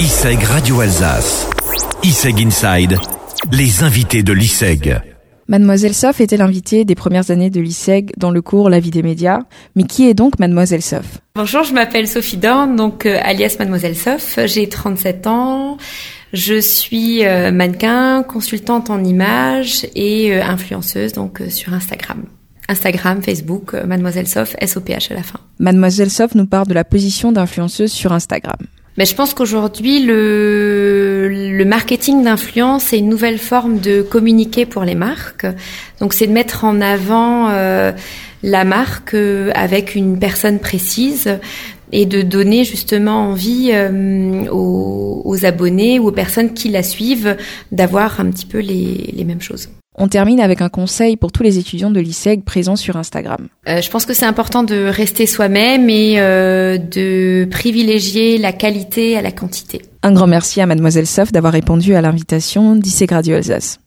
ISEG Radio Alsace. ISEG Inside. Les invités de l'ISEG. Mademoiselle Sof était l'invitée des premières années de l'ISEG dans le cours La vie des médias. Mais qui est donc Mademoiselle Sof? Bonjour, je m'appelle Sophie Dorn, donc euh, alias Mademoiselle Sof. J'ai 37 ans. Je suis euh, mannequin, consultante en images et euh, influenceuse donc sur Instagram. Instagram, Facebook, Mademoiselle Sof, S-O-P-H à la fin. Mademoiselle Sof nous parle de la position d'influenceuse sur Instagram. Mais je pense qu'aujourd'hui, le, marketing d'influence est une nouvelle forme de communiquer pour les marques. Donc, c'est de mettre en avant euh, la marque euh, avec une personne précise et de donner justement envie euh, aux, abonnés ou aux personnes qui la suivent d'avoir un petit peu les mêmes choses. On termine avec un conseil pour tous les étudiants de l'ISEG présents sur Instagram. Euh, je pense que c'est important de rester soi-même et euh, de privilégier la qualité à la quantité. Un grand merci à Mademoiselle Sof d'avoir répondu à l'invitation d'ISEG Radio Alsace.